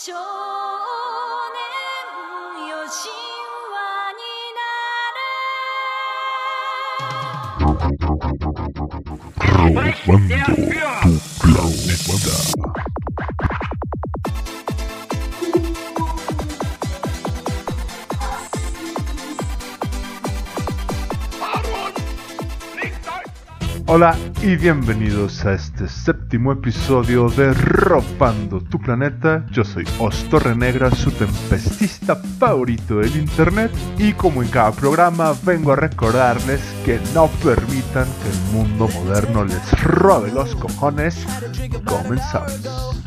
少年よ神話になれクラウドファンドとクラウドファンダー Hola, y bienvenidos a este séptimo episodio de Robando tu planeta. Yo soy Ostorre Negra, su tempestista favorito del internet. Y como en cada programa, vengo a recordarles que no permitan que el mundo moderno les robe los cojones. Comenzamos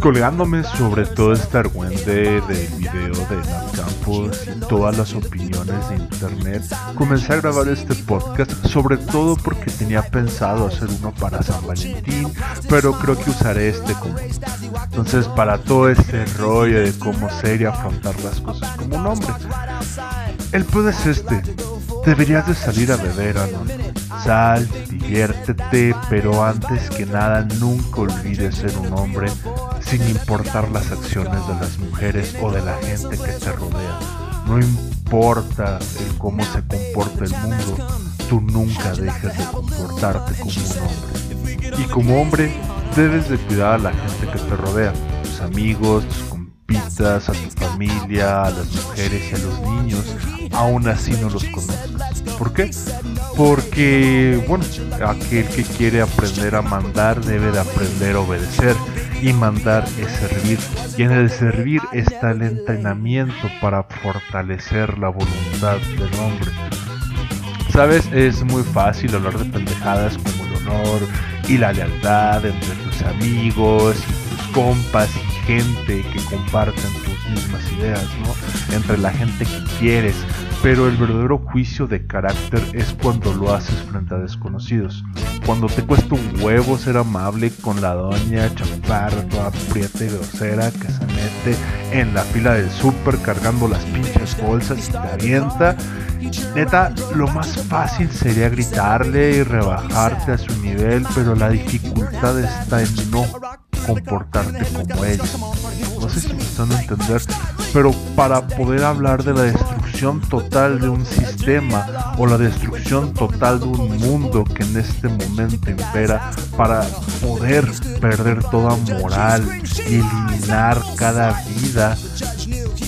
colgándome sobre todo este argüente del video de Nat Campos y todas las opiniones de internet, comencé a grabar este podcast sobre todo porque tenía pensado hacer uno para San Valentín, pero creo que usaré este como. Entonces, para todo este rollo de cómo ser y afrontar las cosas como un hombre. El pedo es este. Deberías de salir a beber, Anon. Sal, diviértete, pero antes que nada nunca olvides ser un hombre sin importar las acciones de las mujeres o de la gente que te rodea. No importa el cómo se comporta el mundo, tú nunca dejes de comportarte como un hombre. Y como hombre, debes de cuidar a la gente que te rodea, tus amigos, tus a tu familia, a las mujeres y a los niños, aún así no los conoces. ¿Por qué? Porque, bueno, aquel que quiere aprender a mandar debe de aprender a obedecer y mandar es servir. Y en el servir está el entrenamiento para fortalecer la voluntad del hombre. Sabes, es muy fácil hablar de pendejadas como el honor y la lealtad entre tus amigos y tus compas y gente que comparten tus mismas ideas, ¿no? Entre la gente que quieres, pero el verdadero juicio de carácter es cuando lo haces frente a desconocidos. Cuando te cuesta un huevo ser amable con la doña chaparra, toda prieta y grosera que se mete en la fila del súper cargando las pinches bolsas y te avienta. Neta, lo más fácil sería gritarle y rebajarte a su nivel, pero la dificultad está en no comportarte como ella. No sé si me están a entender, pero para poder hablar de la destrucción total de un sistema o la destrucción total de un mundo que en este momento impera, para poder perder toda moral y eliminar cada vida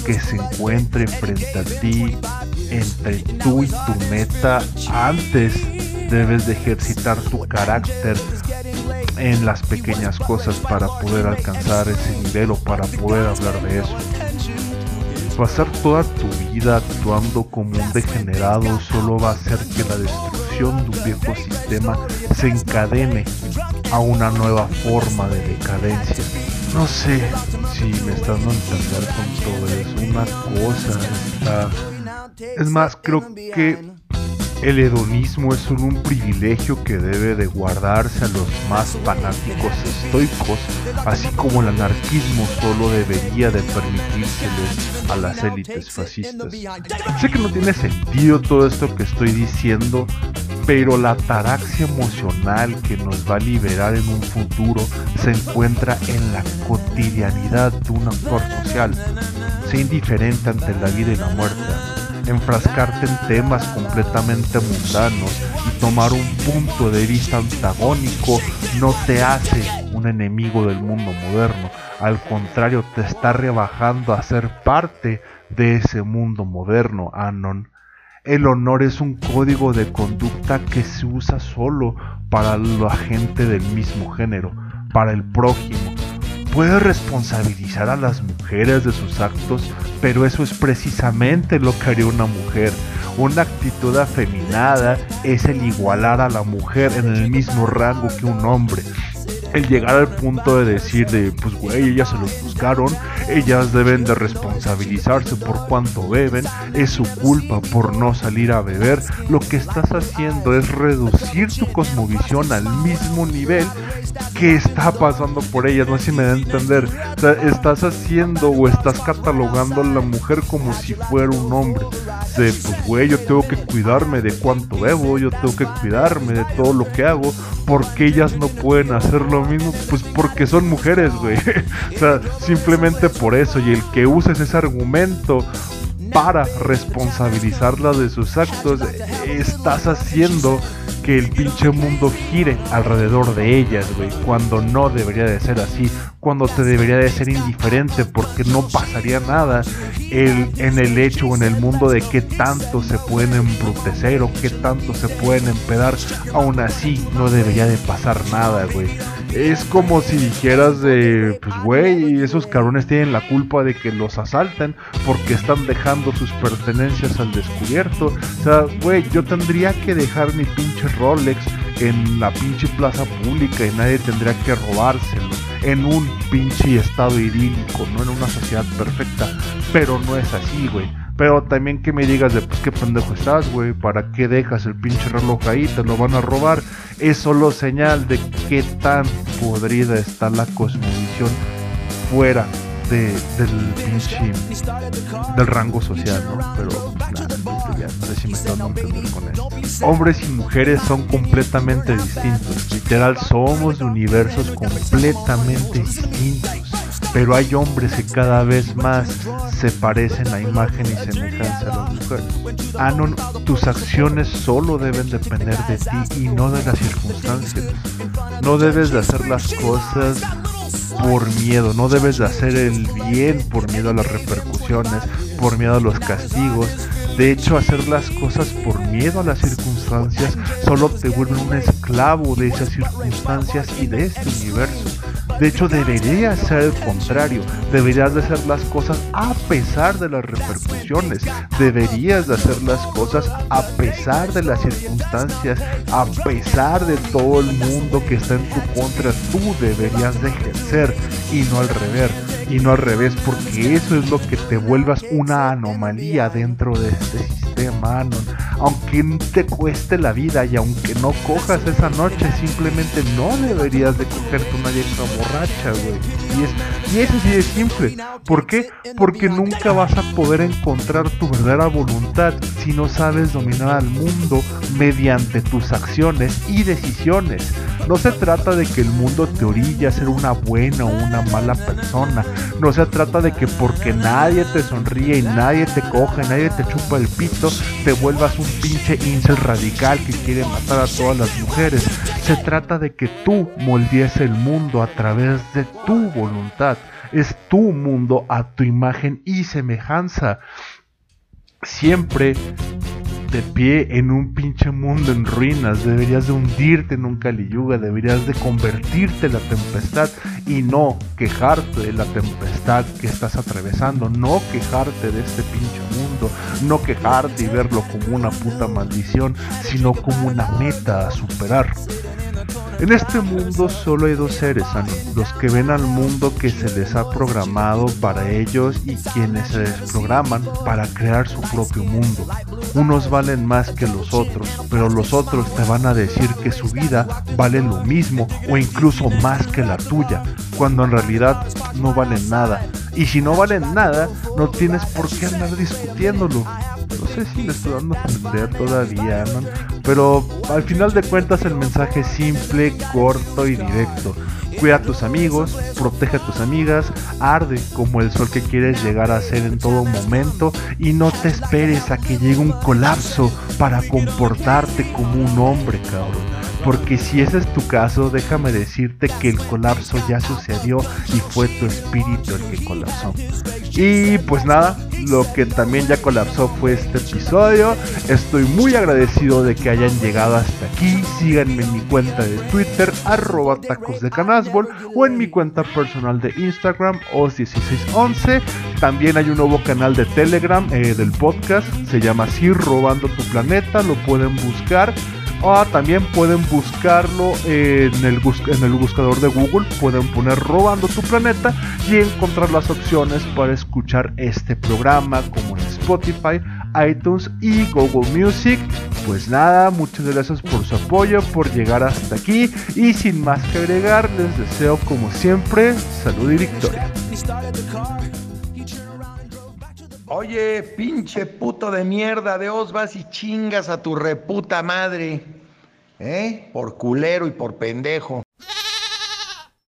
que se encuentre frente a ti entre tú y tu meta antes debes de ejercitar tu carácter en las pequeñas cosas para poder alcanzar ese nivel o para poder hablar de eso. Pasar toda tu vida actuando como un degenerado solo va a hacer que la destrucción de un viejo sistema se encadene a una nueva forma de decadencia. No sé si me están dando entender con todo eso. Una cosa está... Es más, creo que el hedonismo es un privilegio que debe de guardarse a los más fanáticos estoicos, así como el anarquismo solo debería de permitírseles a las élites fascistas. Sé que no tiene sentido todo esto que estoy diciendo, pero la taraxia emocional que nos va a liberar en un futuro se encuentra en la cotidianidad de un actor social. Sé indiferente ante la vida y la muerte enfrascarte en temas completamente mundanos y tomar un punto de vista antagónico no te hace un enemigo del mundo moderno, al contrario te está rebajando a ser parte de ese mundo moderno, Anon. El honor es un código de conducta que se usa solo para la gente del mismo género, para el prójimo, puede responsabilizar a las mujeres de sus actos, pero eso es precisamente lo que haría una mujer. Una actitud afeminada es el igualar a la mujer en el mismo rango que un hombre el llegar al punto de decir de pues güey ellas se los buscaron ellas deben de responsabilizarse por cuánto beben es su culpa por no salir a beber. Lo que estás haciendo es reducir tu cosmovisión al mismo nivel que está pasando por ellas. No sé si me da a entender. Estás haciendo o estás catalogando a la mujer como si fuera un hombre. De pues güey yo tengo que cuidarme de cuánto bebo, yo tengo que cuidarme de todo lo que hago, porque ellas no pueden hacer lo mismo? Pues porque son mujeres, güey. o sea, simplemente por eso. Y el que uses ese argumento para responsabilizarla de sus actos, estás haciendo que el pinche mundo gire alrededor de ellas, güey, cuando no debería de ser así, cuando te debería de ser indiferente, porque no pasaría nada el, en el hecho o en el mundo de qué tanto se pueden embrutecer o qué tanto se pueden empedar, aún así no debería de pasar nada, güey. Es como si dijeras de, pues güey, esos cabrones tienen la culpa de que los asalten porque están dejando sus pertenencias al descubierto. O sea, güey, yo tendría que dejar mi pinche Rolex en la pinche plaza pública y nadie tendría que robárselo en un pinche estado idílico, no en una sociedad perfecta. Pero no es así, güey. Pero también que me digas de pues qué pendejo estás, güey, ¿para qué dejas el pinche reloj ahí? Te lo van a robar. Es solo señal de qué tan podrida está la cosmovisión fuera de, del pinche del rango social, ¿no? Pero nada, ya no sé si me están con eso. Hombres y mujeres son completamente distintos. Literal, somos de universos completamente distintos. Pero hay hombres que cada vez más se parecen a imagen y semejanza a las mujeres. Anon, tus acciones solo deben depender de ti y no de las circunstancias. No debes de hacer las cosas por miedo, no debes de hacer el bien por miedo a las repercusiones, por miedo a los castigos. De hecho, hacer las cosas por miedo a las circunstancias solo te vuelve un esclavo de esas circunstancias y de este universo. De hecho, debería ser el contrario. Deberías de hacer las cosas a pesar de las repercusiones. Deberías de hacer las cosas a pesar de las circunstancias, a pesar de todo el mundo que está en tu contra. Tú deberías de ejercer y no al revés. Y no al revés, porque eso es lo que te vuelvas una anomalía dentro de este sistema. Aunque te cueste la vida y aunque no cojas esa noche, simplemente no deberías de cogerte una vieja borracha, güey. Y es, y es así de simple. ¿Por qué? Porque nunca vas a poder encontrar tu verdadera voluntad si no sabes dominar al mundo mediante tus acciones y decisiones. No se trata de que el mundo te orille a ser una buena o una mala persona. No se trata de que porque nadie te sonríe y nadie te coge, nadie te chupa el pito, te vuelvas un pinche incel radical que quiere matar a todas las mujeres. Se trata de que tú moldees el mundo a través de tu voluntad. Es tu mundo a tu imagen y semejanza. Siempre de pie en un pinche mundo en ruinas, deberías de hundirte en un caliyuga, deberías de convertirte en la tempestad y no quejarte de la tempestad que estás atravesando, no quejarte de este pinche mundo, no quejarte y verlo como una puta maldición, sino como una meta a superar. En este mundo solo hay dos seres, Anon, los que ven al mundo que se les ha programado para ellos y quienes se desprograman para crear su propio mundo. Unos valen más que los otros, pero los otros te van a decir que su vida vale lo mismo o incluso más que la tuya, cuando en realidad no valen nada. Y si no valen nada, no tienes por qué andar discutiéndolo. No sé si le estoy dando a entender todavía, ¿no? Pero al final de cuentas el mensaje es simple, corto y directo. Cuida a tus amigos, protege a tus amigas, arde como el sol que quieres llegar a ser en todo momento y no te esperes a que llegue un colapso para comportarte como un hombre, cabrón. Porque si ese es tu caso, déjame decirte que el colapso ya sucedió y fue tu espíritu el que colapsó. Y pues nada, lo que también ya colapsó fue este episodio. Estoy muy agradecido de que hayan llegado hasta aquí. Síganme en mi cuenta de Twitter, arroba tacos de canasbol, o en mi cuenta personal de Instagram, os1611. También hay un nuevo canal de Telegram eh, del podcast, se llama así Robando tu Planeta, lo pueden buscar. O también pueden buscarlo en el, en el buscador de Google, pueden poner Robando tu Planeta y encontrar las opciones para escuchar este programa como en Spotify, iTunes y Google Music. Pues nada, muchas gracias por su apoyo, por llegar hasta aquí y sin más que agregar, les deseo como siempre salud y victoria. Oye, pinche puto de mierda, de os vas y chingas a tu reputa madre. ¿Eh? Por culero y por pendejo.